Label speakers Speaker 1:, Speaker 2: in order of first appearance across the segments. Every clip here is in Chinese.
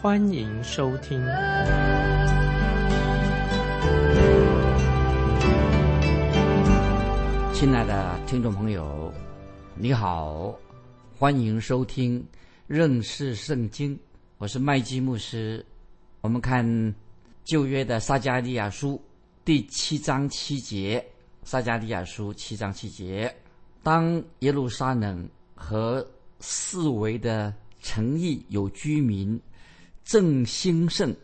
Speaker 1: 欢迎收听。
Speaker 2: 亲爱的听众朋友，你好，欢迎收听认识圣经。我是麦基牧师。我们看旧约的撒加利亚书第七章七节。撒加利亚书七章七节：当耶路撒冷和四围的城邑有居民正兴盛，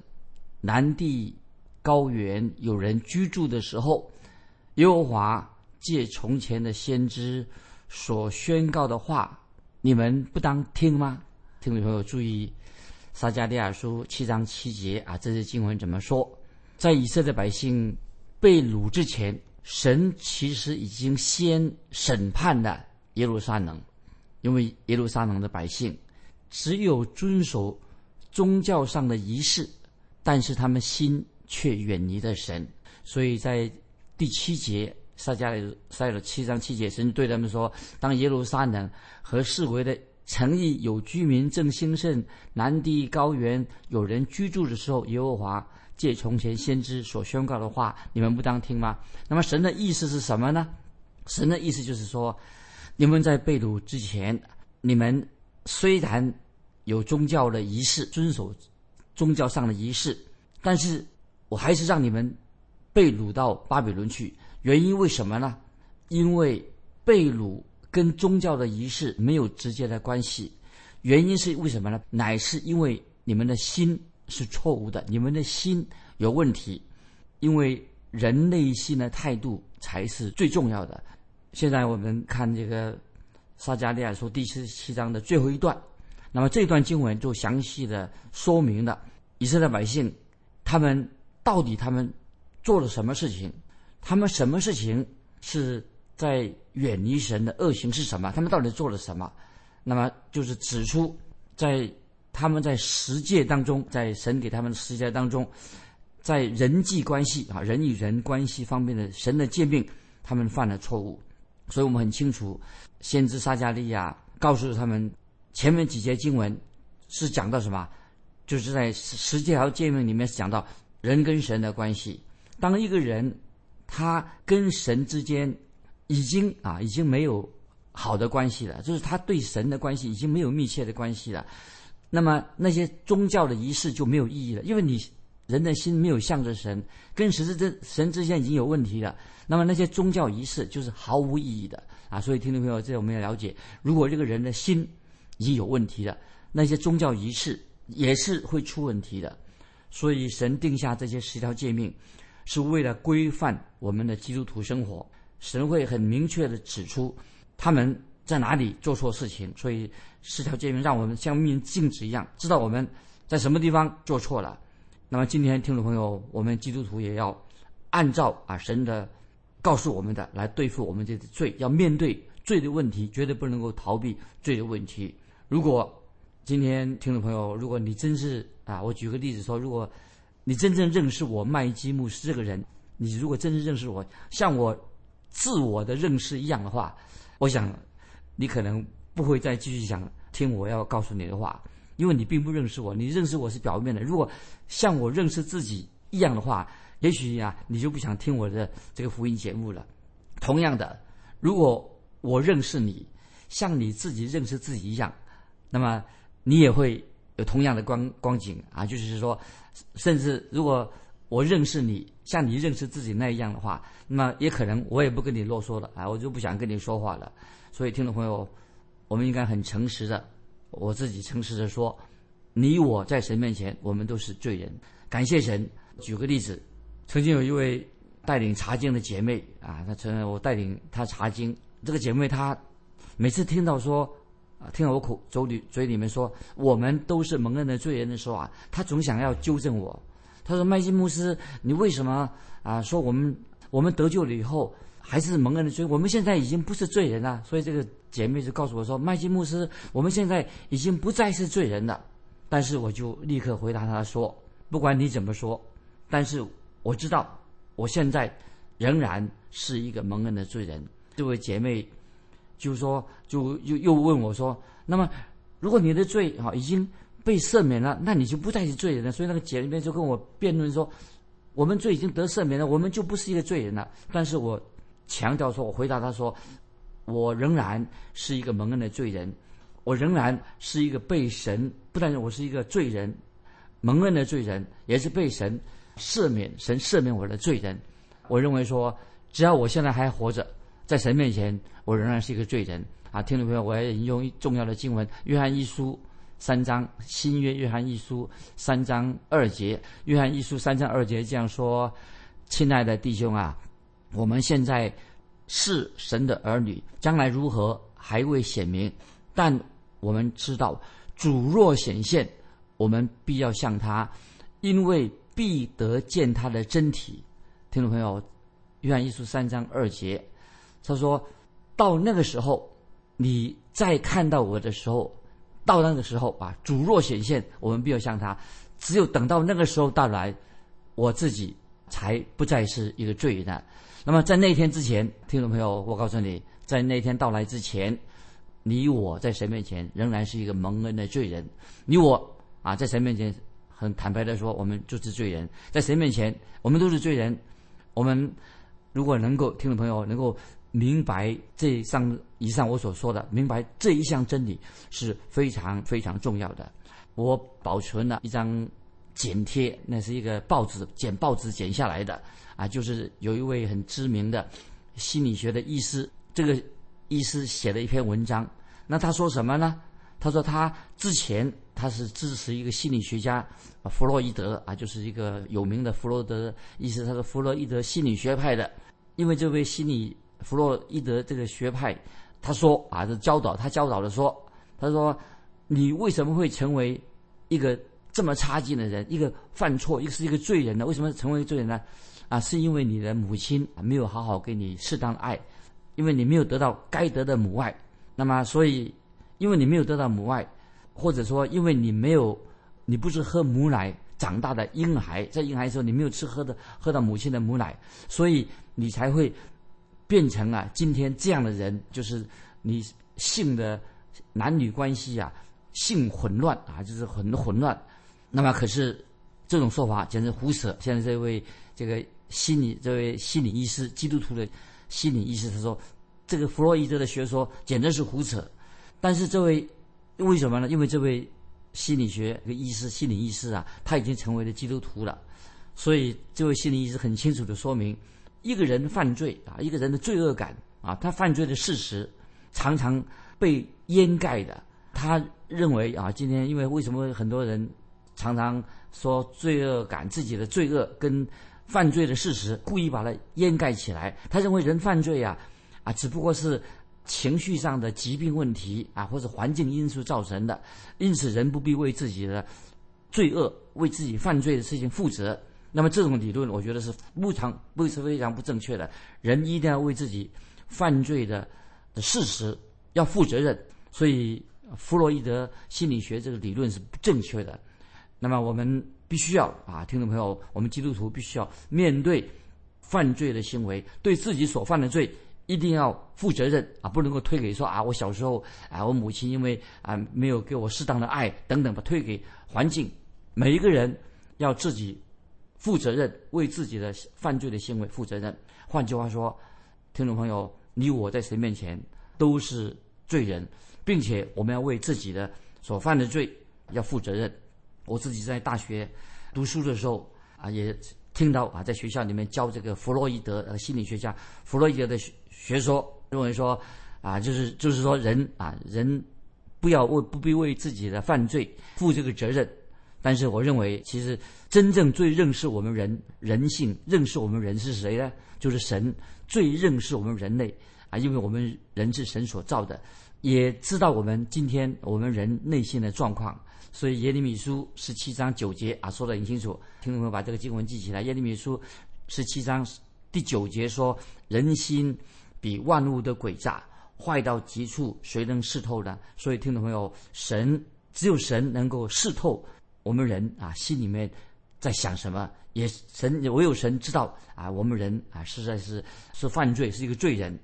Speaker 2: 南地高原有人居住的时候，耶和华。借从前的先知所宣告的话，你们不当听吗？听众朋友注意，撒加利亚书七章七节啊，这些经文怎么说？在以色列百姓被掳之前，神其实已经先审判了耶路撒冷，因为耶路撒冷的百姓只有遵守宗教上的仪式，但是他们心却远离了神，所以在第七节。撒加利赛了七章七节，神对他们说：“当耶路撒冷和四围的城邑有居民正兴盛，南地高原有人居住的时候，耶和华借从前先知所宣告的话，你们不当听吗？”那么神的意思是什么呢？神的意思就是说，你们在被掳之前，你们虽然有宗教的仪式，遵守宗教上的仪式，但是我还是让你们被掳到巴比伦去。原因为什么呢？因为被掳跟宗教的仪式没有直接的关系。原因是为什么呢？乃是因为你们的心是错误的，你们的心有问题。因为人内心的态度才是最重要的。现在我们看这个撒加利亚书第十七章的最后一段，那么这段经文就详细的说明了以色列百姓他们到底他们做了什么事情。他们什么事情是在远离神的恶行是什么？他们到底做了什么？那么就是指出，在他们在十诫当中，在神给他们的十诫当中，在人际关系啊，人与人关系方面的神的诫命，他们犯了错误。所以我们很清楚，先知撒加利亚告诉他们，前面几节经文是讲到什么？就是在十诫条诫命里面讲到人跟神的关系。当一个人他跟神之间已经啊，已经没有好的关系了，就是他对神的关系已经没有密切的关系了。那么那些宗教的仪式就没有意义了，因为你人的心没有向着神，跟神之神之间已经有问题了。那么那些宗教仪式就是毫无意义的啊！所以听众朋友，这我们要了解，如果这个人的心已经有问题了，那些宗教仪式也是会出问题的。所以神定下这些十条诫命。是为了规范我们的基督徒生活，神会很明确的指出他们在哪里做错事情，所以十条诫命让我们像面镜子一样，知道我们在什么地方做错了。那么今天听众朋友，我们基督徒也要按照啊神的告诉我们的来对付我们这个罪，要面对罪的问题，绝对不能够逃避罪的问题。如果今天听众朋友，如果你真是啊，我举个例子说，如果你真正认识我麦基牧师这个人，你如果真正认识我，像我自我的认识一样的话，我想你可能不会再继续想听我要告诉你的话，因为你并不认识我。你认识我是表面的，如果像我认识自己一样的话，也许呀，你就不想听我的这个福音节目了。同样的，如果我认识你，像你自己认识自己一样，那么你也会有同样的光光景啊，就是说。甚至如果我认识你，像你认识自己那样的话，那么也可能我也不跟你啰嗦了啊，我就不想跟你说话了。所以，听众朋友，我们应该很诚实的，我自己诚实的说，你我在神面前，我们都是罪人。感谢神。举个例子，曾经有一位带领查经的姐妹啊，她承认我带领她查经，这个姐妹她每次听到说。听到我口嘴里嘴里面说我们都是蒙恩的罪人的时候啊，他总想要纠正我，他说：“麦基牧师，你为什么啊说我们我们得救了以后还是蒙恩的罪？我们现在已经不是罪人了。”所以这个姐妹就告诉我说：“麦基牧师，我们现在已经不再是罪人了。”但是我就立刻回答他说：“不管你怎么说，但是我知道我现在仍然是一个蒙恩的罪人。”这位姐妹就说，就又又问我说：“那么如果你的罪啊已经……”被赦免了，那你就不再是罪人了。所以那个姐妹就跟我辩论说：“我们罪已经得赦免了，我们就不是一个罪人了。”但是我强调说，我回答他说：“我仍然是一个蒙恩的罪人，我仍然是一个被神不但是我是一个罪人，蒙恩的罪人，也是被神赦免、神赦免我的罪人。我认为说，只要我现在还活着，在神面前，我仍然是一个罪人。”啊，听众朋友，我要引用重要的经文《约翰一书》。三章新约约翰一书三章二节，约翰一书三章二节这样说：“亲爱的弟兄啊，我们现在是神的儿女，将来如何还未显明，但我们知道主若显现，我们必要向他，因为必得见他的真体。”听众朋友，约翰一书三章二节，他说到那个时候，你再看到我的时候。到那个时候啊，主若显现，我们必要向他。只有等到那个时候到来，我自己才不再是一个罪人。那么在那天之前，听众朋友，我告诉你，在那天到来之前，你我在神面前仍然是一个蒙恩的罪人。你我啊，在神面前很坦白的说，我们就是罪人。在神面前，我们都是罪人。我们如果能够，听众朋友能够。明白这上以上我所说的，明白这一项真理是非常非常重要的。我保存了一张剪贴，那是一个报纸剪报纸剪下来的啊，就是有一位很知名的心理学的医师，这个医师写了一篇文章。那他说什么呢？他说他之前他是支持一个心理学家弗洛伊德啊，就是一个有名的弗洛德医师，他是弗洛伊德心理学派的，因为这位心理。弗洛伊德这个学派，他说啊，是教导他教导的说，他说你为什么会成为一个这么差劲的人，一个犯错，一个是一个罪人呢？为什么成为罪人呢？啊，是因为你的母亲没有好好给你适当的爱，因为你没有得到该得的母爱。那么，所以因为你没有得到母爱，或者说因为你没有，你不是喝母奶长大的婴孩，在婴孩的时候你没有吃喝的喝到母亲的母奶，所以你才会。变成了今天这样的人，就是你性的男女关系啊，性混乱啊，就是很混乱。那么，可是这种说法简直胡扯。现在这位这个心理这位心理医师，基督徒的心理医师，他说这个弗洛伊德的学说简直是胡扯。但是这位为什么呢？因为这位心理学个医师、心理医师啊，他已经成为了基督徒了，所以这位心理医师很清楚的说明。一个人犯罪啊，一个人的罪恶感啊，他犯罪的事实常常被掩盖的。他认为啊，今天因为为什么很多人常常说罪恶感，自己的罪恶跟犯罪的事实故意把它掩盖起来。他认为人犯罪啊啊，只不过是情绪上的疾病问题啊，或者环境因素造成的，因此人不必为自己的罪恶、为自己犯罪的事情负责。那么这种理论，我觉得是不常不是非常不正确的。人一定要为自己犯罪的的事实要负责任。所以，弗洛伊德心理学这个理论是不正确的。那么，我们必须要啊，听众朋友，我们基督徒必须要面对犯罪的行为，对自己所犯的罪一定要负责任啊，不能够推给说啊，我小时候啊，我母亲因为啊没有给我适当的爱等等，把推给环境。每一个人要自己。负责任，为自己的犯罪的行为负责任。换句话说，听众朋友，你我在谁面前都是罪人，并且我们要为自己的所犯的罪要负责任。我自己在大学读书的时候啊，也听到啊，在学校里面教这个弗洛伊德呃心理学家弗洛伊德的学说，认为说啊，就是就是说人啊人不要为不必为自己的犯罪负这个责任。但是我认为，其实真正最认识我们人人性、认识我们人是谁呢？就是神最认识我们人类啊，因为我们人是神所造的，也知道我们今天我们人内心的状况。所以耶利米书十七章九节啊，说的很清楚，听众朋友把这个经文记起来。耶利米书十七章第九节说：“人心比万物的诡诈，坏到极处，谁能视透呢？”所以听众朋友，神只有神能够视透我们人啊心里面在想什么，也神唯有神知道啊我们人啊实在是是犯罪，是一个罪人。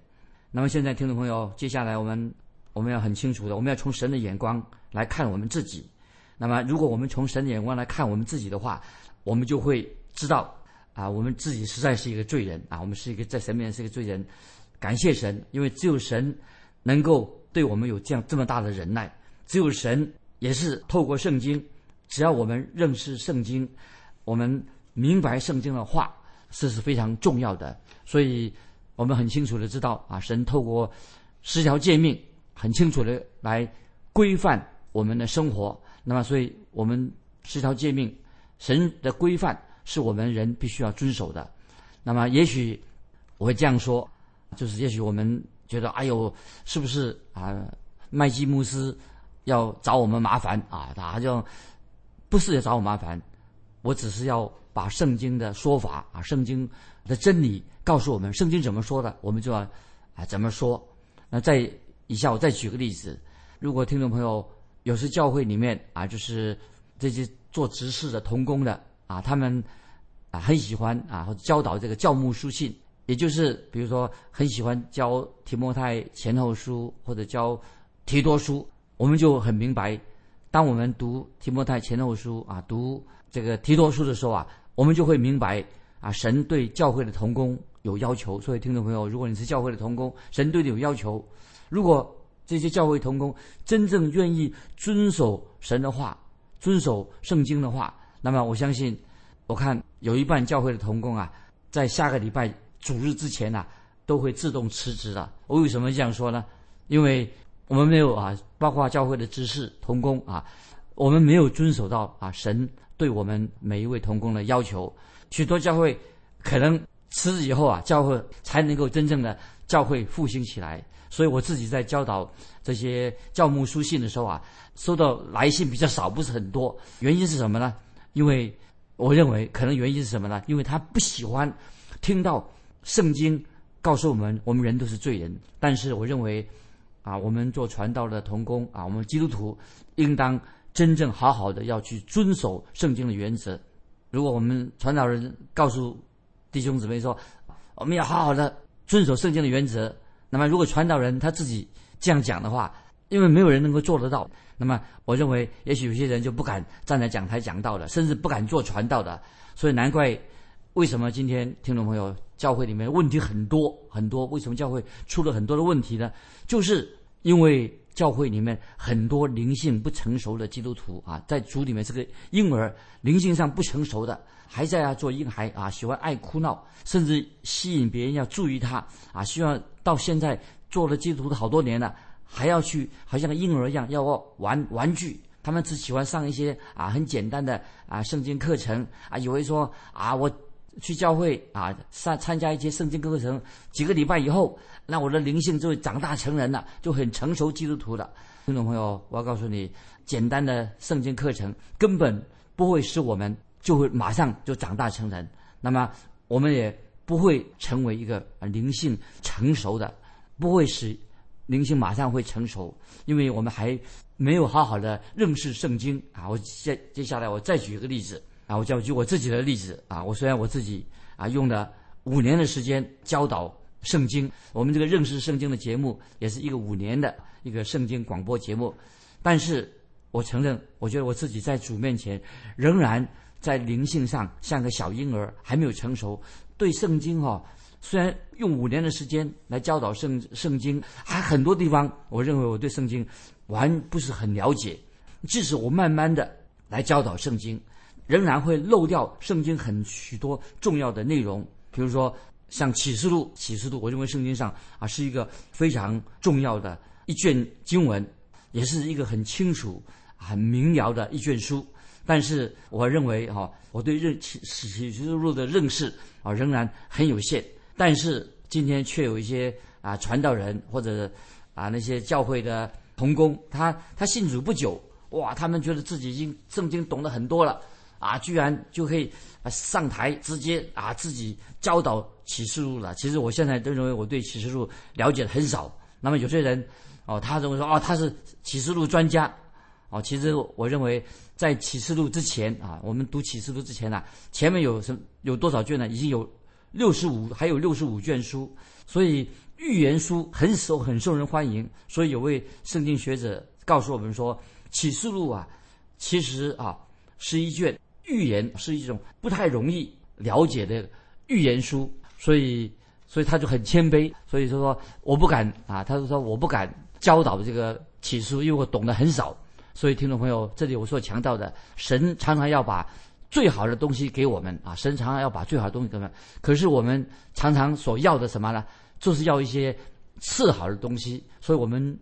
Speaker 2: 那么现在听众朋友，接下来我们我们要很清楚的，我们要从神的眼光来看我们自己。那么，如果我们从神的眼光来看我们自己的话，我们就会知道啊，我们自己实在是一个罪人啊，我们是一个在神面前是一个罪人。感谢神，因为只有神能够对我们有这样这么大的忍耐，只有神也是透过圣经，只要我们认识圣经，我们明白圣经的话，这是非常重要的。所以我们很清楚的知道啊，神透过十条诫命，很清楚的来规范我们的生活。那么，所以我们十条诫命，神的规范是我们人必须要遵守的。那么，也许我会这样说，就是也许我们觉得，哎呦，是不是啊？麦基穆斯要找我们麻烦啊？他就不是要找我麻烦，我只是要把圣经的说法啊，圣经的真理告诉我们，圣经怎么说的，我们就要啊怎么说。那在以下，我再举个例子，如果听众朋友。有时教会里面啊，就是这些做执事的同工的啊，他们啊很喜欢啊，或者教导这个教牧书信，也就是比如说很喜欢教提摩太前后书或者教提多书，我们就很明白，当我们读提摩太前后书啊，读这个提多书的时候啊，我们就会明白啊，神对教会的同工有要求。所以听众朋友，如果你是教会的同工，神对你有要求，如果。这些教会同工真正愿意遵守神的话，遵守圣经的话，那么我相信，我看有一半教会的同工啊，在下个礼拜主日之前呐，都会自动辞职的。我为什么这样说呢？因为我们没有啊，包括教会的执事同工啊，我们没有遵守到啊神对我们每一位同工的要求。许多教会可能辞职以后啊，教会才能够真正的教会复兴起来。所以我自己在教导这些教牧书信的时候啊，收到来信比较少，不是很多。原因是什么呢？因为我认为可能原因是什么呢？因为他不喜欢听到圣经告诉我们，我们人都是罪人。但是我认为，啊，我们做传道的童工啊，我们基督徒应当真正好好的要去遵守圣经的原则。如果我们传道人告诉弟兄姊妹说，我们要好好的遵守圣经的原则。那么，如果传道人他自己这样讲的话，因为没有人能够做得到，那么我认为，也许有些人就不敢站在讲台讲道的，甚至不敢做传道的。所以难怪，为什么今天听众朋友教会里面问题很多很多？为什么教会出了很多的问题呢？就是因为教会里面很多灵性不成熟的基督徒啊，在主里面是个婴儿，灵性上不成熟的。还在啊做婴孩啊，喜欢爱哭闹，甚至吸引别人要注意他啊。希望到现在做了基督徒好多年了，还要去好像婴儿一样要玩玩具。他们只喜欢上一些啊很简单的啊圣经课程啊，以为说啊我去教会啊参参加一些圣经课程，几个礼拜以后，那我的灵性就会长大成人了，就很成熟基督徒了。听众朋友，我要告诉你，简单的圣经课程根本不会使我们。就会马上就长大成人，那么我们也不会成为一个灵性成熟的，不会使灵性马上会成熟，因为我们还没有好好的认识圣经啊。我接接下来我再举一个例子啊，我就举我自己的例子啊。我虽然我自己啊用了五年的时间教导圣经，我们这个认识圣经的节目也是一个五年的一个圣经广播节目，但是我承认，我觉得我自己在主面前仍然。在灵性上像个小婴儿，还没有成熟。对圣经哈，虽然用五年的时间来教导圣圣经，还很多地方，我认为我对圣经还不是很了解。即使我慢慢的来教导圣经，仍然会漏掉圣经很许多重要的内容。比如说像启示录，启示录，我认为圣经上啊是一个非常重要的一卷经文，也是一个很清楚、很明了的一卷书。但是我认为哈，我对认启启示录的认识啊仍然很有限。但是今天却有一些啊传道人或者啊那些教会的童工，他他信主不久，哇，他们觉得自己已经圣经懂得很多了啊，居然就可以啊上台直接啊自己教导启示录了。其实我现在都认为我对启示录了解的很少。那么有些人哦，他认为说哦他是启示录专家哦，其实我认为在启示录之前啊，我们读启示录之前呢，前面有什有多少卷呢？已经有六十五，还有六十五卷书，所以预言书很受很受人欢迎。所以有位圣经学者告诉我们说，启示录啊，其实啊是一卷预言，是一种不太容易了解的预言书，所以。所以他就很谦卑，所以说说我不敢啊，他就说我不敢教导这个启示，因为我懂得很少。所以听众朋友，这里我所强调的，神常常要把最好的东西给我们啊，神常常要把最好的东西给我们。可是我们常常所要的什么呢？就是要一些次好的东西。所以我们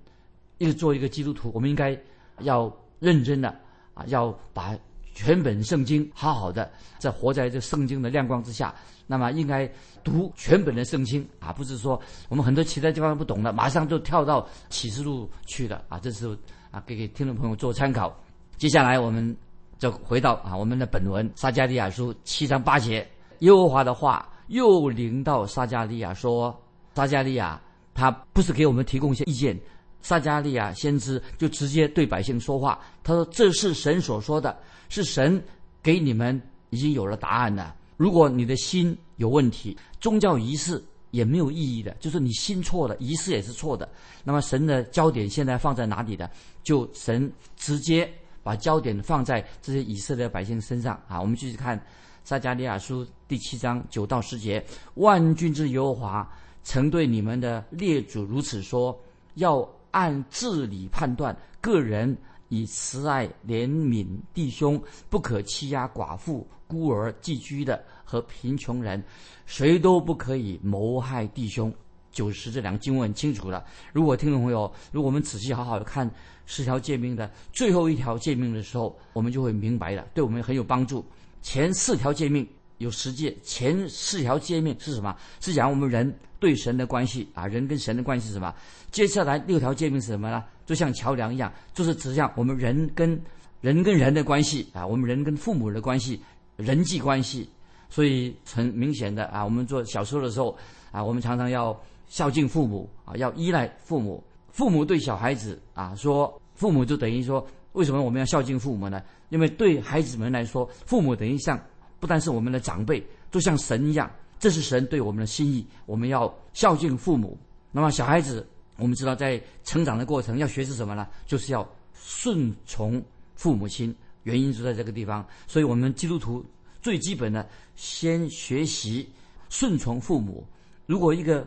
Speaker 2: 一个做一个基督徒，我们应该要认真的啊，要把全本圣经好好的在活在这圣经的亮光之下。那么应该读全本的圣经啊，不是说我们很多其他地方不懂的，马上就跳到启示录去了啊。这是啊，给给听众朋友做参考。接下来我们就回到啊我们的本文撒加利亚书七章八节，耶和华的话又临到撒加利亚说：“撒加利亚，他不是给我们提供一些意见，撒加利亚先知就直接对百姓说话。他说：这是神所说的，是神给你们已经有了答案了。”如果你的心有问题，宗教仪式也没有意义的，就是你心错了，仪式也是错的。那么神的焦点现在放在哪里呢？就神直接把焦点放在这些以色列百姓身上啊。我们继续看撒加利亚书第七章九到十节：万军之耶和华曾对你们的列祖如此说：要按治理判断个人。以慈爱怜悯弟兄，不可欺压寡妇、孤儿、寄居的和贫穷人，谁都不可以谋害弟兄。九十这两个经文很清楚了。如果听众朋友，如果我们仔细好好的看十条诫命的最后一条诫命的时候，我们就会明白了，对我们很有帮助。前四条诫命有十诫，前四条诫命是什么？是讲我们人对神的关系啊，人跟神的关系是什么？接下来六条诫命是什么呢？就像桥梁一样，就是指向我们人跟人跟人的关系啊，我们人跟父母的关系，人际关系。所以很明显的啊，我们做小时候的时候啊，我们常常要孝敬父母啊，要依赖父母。父母对小孩子啊说，父母就等于说，为什么我们要孝敬父母呢？因为对孩子们来说，父母等于像不但是我们的长辈，就像神一样，这是神对我们的心意，我们要孝敬父母。那么小孩子。我们知道，在成长的过程要学是什么呢？就是要顺从父母亲，原因就在这个地方。所以，我们基督徒最基本的先学习顺从父母。如果一个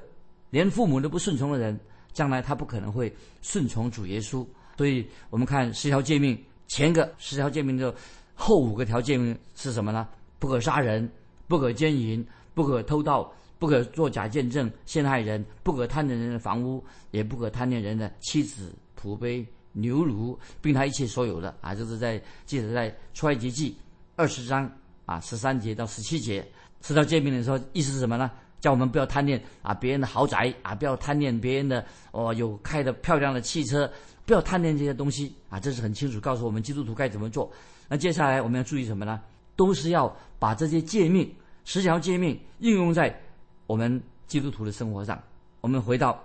Speaker 2: 连父母都不顺从的人，将来他不可能会顺从主耶稣。所以我们看十条诫命，前个十条诫命的后五个条诫命是什么呢？不可杀人，不可奸淫，不可偷盗。不可作假见证陷害人，不可贪恋人的房屋，也不可贪恋人的妻子、仆婢、牛犊，并他一切所有的啊！这是在记载在出埃及记二十章啊十三节到十七节。十条诫命的时候，意思是什么呢？叫我们不要贪恋啊别人的豪宅啊，不要贪恋别人的哦有开的漂亮的汽车，不要贪恋这些东西啊！这是很清楚告诉我们基督徒该怎么做。那接下来我们要注意什么呢？都是要把这些诫命十条诫命应用在。我们基督徒的生活上，我们回到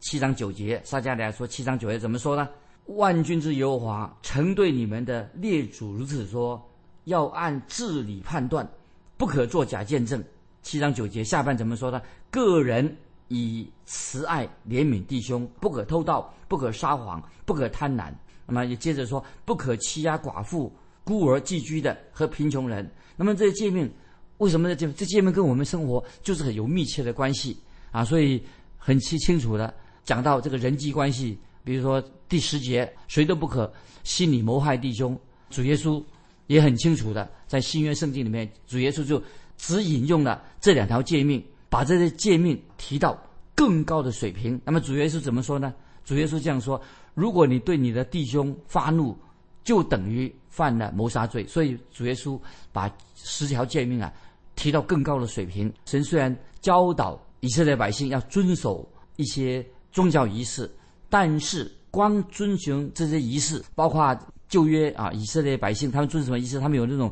Speaker 2: 七章九节，撒迦利亚说七章九节怎么说呢？万军之耶和华曾对你们的列祖如此说：要按治理判断，不可作假见证。七章九节下半怎么说呢？个人以慈爱怜悯弟兄，不可偷盗，不可撒谎，不可贪婪。那么也接着说，不可欺压寡妇、孤儿、寄居的和贫穷人。那么这些诫命。为什么这这界面跟我们生活就是很有密切的关系啊？所以很清清楚的讲到这个人际关系，比如说第十节，谁都不可心里谋害弟兄。主耶稣也很清楚的在新约圣经里面，主耶稣就只引用了这两条诫命，把这些诫命提到更高的水平。那么主耶稣怎么说呢？主耶稣这样说：如果你对你的弟兄发怒，就等于犯了谋杀罪。所以主耶稣把十条诫命啊。提到更高的水平。神虽然教导以色列百姓要遵守一些宗教仪式，但是光遵循这些仪式，包括旧约啊，以色列百姓他们遵什么仪式？他们有那种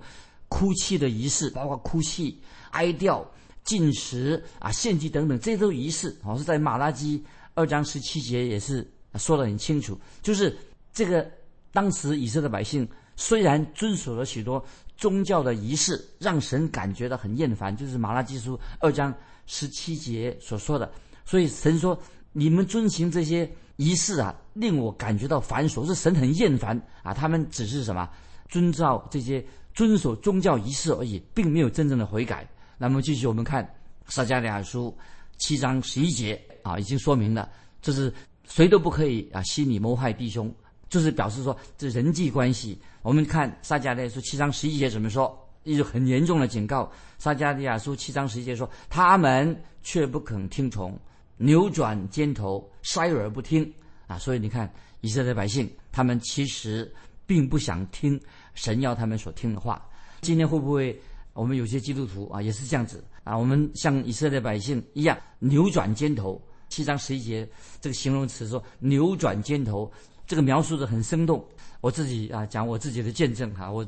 Speaker 2: 哭泣的仪式，包括哭泣、哀悼、进食啊、献祭等等，这些都仪式。好，是在马拉基二章十七节也是说得很清楚，就是这个当时以色列百姓虽然遵守了许多宗教的仪式，让神感觉到很厌烦，就是马拉基书二章十七节所说的。所以神说：“你们遵行这些仪式啊，令我感觉到繁琐，是神很厌烦啊。他们只是什么遵照这些遵守宗教仪式而已，并没有真正的悔改。”那么继续我们看撒迦利亚书七章十一节啊，已经说明了，这是谁都不可以啊，心里谋害弟兄，就是表示说这人际关系。我们看撒迦利亚书七章十一节怎么说？一个很严重的警告。撒迦利亚书七章十一节说：“他们却不肯听从。”扭转肩头，塞耳不听啊！所以你看，以色列百姓他们其实并不想听神要他们所听的话。今天会不会我们有些基督徒啊也是这样子啊？我们像以色列百姓一样扭转肩头。七章十一节这个形容词说扭转肩头，这个描述的很生动。我自己啊讲我自己的见证哈，我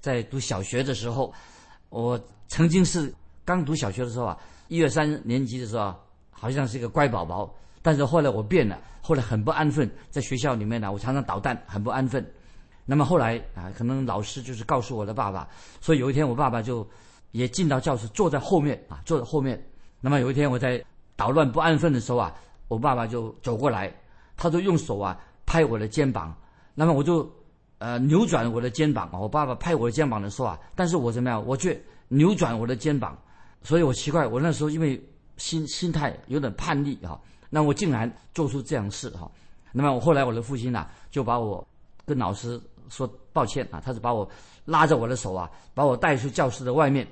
Speaker 2: 在读小学的时候，我曾经是刚读小学的时候啊，一二三年级的时候啊。好像是一个乖宝宝，但是后来我变了，后来很不安分，在学校里面呢，我常常捣蛋，很不安分。那么后来啊，可能老师就是告诉我的爸爸，所以有一天我爸爸就也进到教室，坐在后面啊，坐在后面。那么有一天我在捣乱不安分的时候啊，我爸爸就走过来，他就用手啊拍我的肩膀，那么我就呃扭转我的肩膀啊。我爸爸拍我的肩膀的时候啊，但是我怎么样，我却扭转我的肩膀，所以我奇怪，我那时候因为。心心态有点叛逆哈，那我竟然做出这样事哈，那么我后来我的父亲呢就把我跟老师说抱歉啊，他是把我拉着我的手啊，把我带出教室的外面。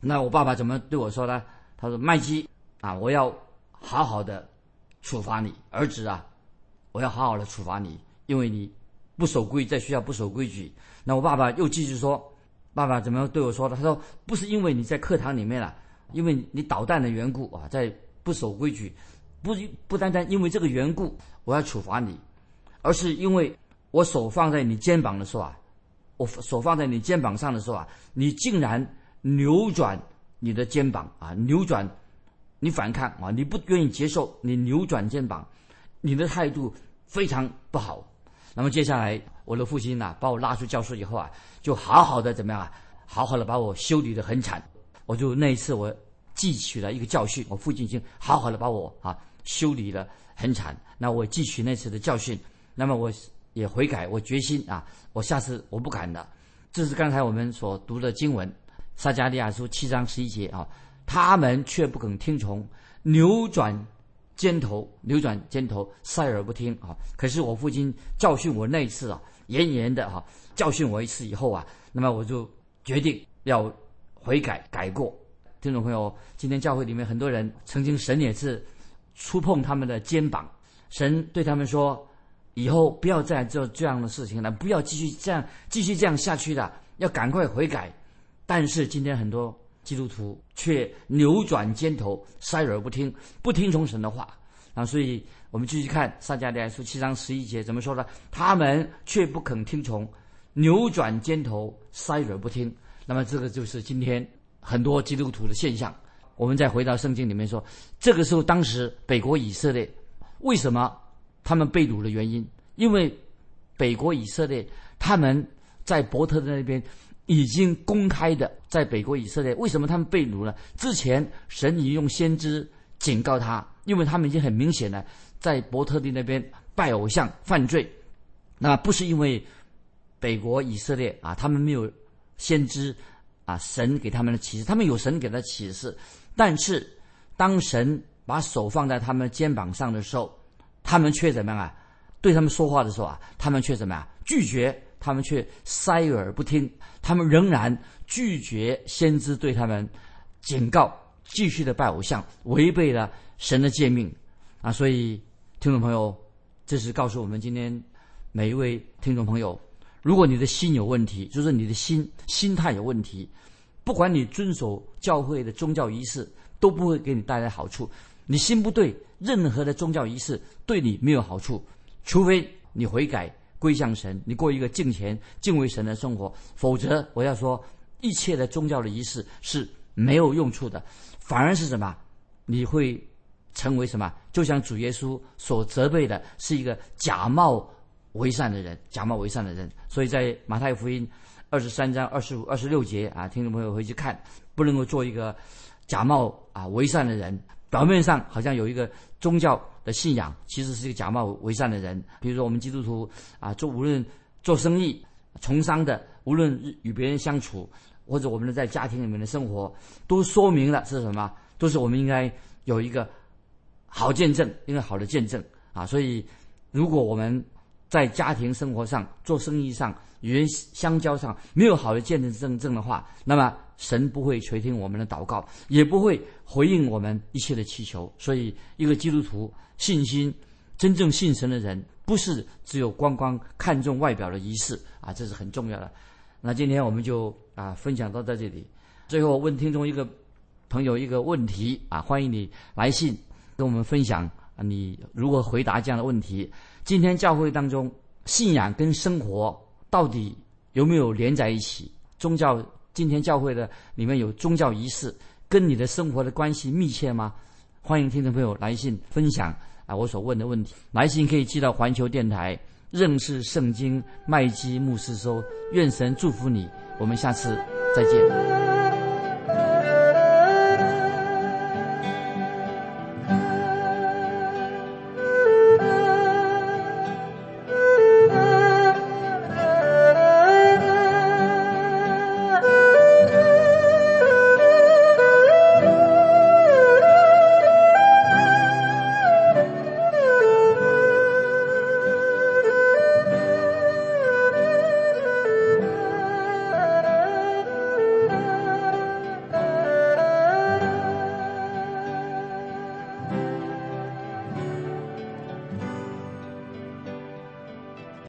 Speaker 2: 那我爸爸怎么对我说呢？他说麦基啊，我要好好的处罚你儿子啊，我要好好的处罚你，因为你不守规，在学校不守规矩。那我爸爸又继续说，爸爸怎么样对我说的？他说不是因为你在课堂里面了。因为你捣蛋的缘故啊，在不守规矩，不不单单因为这个缘故，我要处罚你，而是因为我手放在你肩膀的时候啊，我手放在你肩膀上的时候啊，你竟然扭转你的肩膀啊，扭转，你反抗啊，你不愿意接受，你扭转肩膀，你的态度非常不好。那么接下来，我的父亲呢，把我拉出教室以后啊，就好好的怎么样啊，好好的把我修理的很惨。我就那一次，我汲取了一个教训。我父亲已经好好的把我啊修理的很惨，那我汲取那次的教训，那么我也悔改，我决心啊，我下次我不敢了。这是刚才我们所读的经文，《撒迦利亚书》七章十一节啊，他们却不肯听从，扭转肩头，扭转肩头，塞耳不听啊。可是我父亲教训我那一次啊，严严的哈教训我一次以后啊，那么我就决定要。悔改改过，听众朋友，今天教会里面很多人曾经神也是触碰他们的肩膀，神对他们说：“以后不要再做这样的事情了，不要继续这样继续这样下去了，要赶快悔改。”但是今天很多基督徒却扭转肩头，塞耳不听，不听从神的话啊！所以我们继续看撒迦利亚书七章十一节怎么说呢？他们却不肯听从，扭转肩头，塞耳不听。那么这个就是今天很多基督徒的现象。我们再回到圣经里面说，这个时候当时北国以色列为什么他们被掳的原因？因为北国以色列他们在伯特的那边已经公开的在北国以色列，为什么他们被掳了？之前神已用先知警告他，因为他们已经很明显的在伯特利那边拜偶像犯罪。那不是因为北国以色列啊，他们没有。先知啊，神给他们的启示，他们有神给的启示，但是当神把手放在他们肩膀上的时候，他们却怎么样啊？对他们说话的时候啊，他们却怎么样？拒绝，他们却塞耳不听，他们仍然拒绝先知对他们警告，继续的拜偶像，违背了神的诫命啊！所以，听众朋友，这是告诉我们今天每一位听众朋友。如果你的心有问题，就是你的心心态有问题，不管你遵守教会的宗教仪式，都不会给你带来好处。你心不对，任何的宗教仪式对你没有好处，除非你悔改归向神，你过一个敬虔敬畏神的生活，否则我要说，一切的宗教的仪式是没有用处的，反而是什么？你会成为什么？就像主耶稣所责备的，是一个假冒为善的人，假冒为善的人。所以在马太福音二十三章二十五、二十六节啊，听众朋友回去看，不能够做一个假冒啊为善的人。表面上好像有一个宗教的信仰，其实是一个假冒为善的人。比如说我们基督徒啊，做无论做生意、从商的，无论与别人相处，或者我们在家庭里面的生活，都说明了是什么？都是我们应该有一个好见证，一个好的见证啊。所以，如果我们在家庭生活上、做生意上、与人相交上没有好的见证证证的话，那么。神不会垂听我们的祷告，也不会回应我们一切的祈求。所以，一个基督徒信心真正信神的人，不是只有光光看重外表的仪式啊，这是很重要的。那今天我们就啊分享到在这里。最后问听众一个朋友一个问题啊，欢迎你来信跟我们分享啊，你如何回答这样的问题？今天教会当中信仰跟生活到底有没有连在一起？宗教？今天教会的里面有宗教仪式，跟你的生活的关系密切吗？欢迎听众朋友来信分享啊，我所问的问题。来信可以寄到环球电台认识圣经麦基牧师收。愿神祝福你，我们下次再见。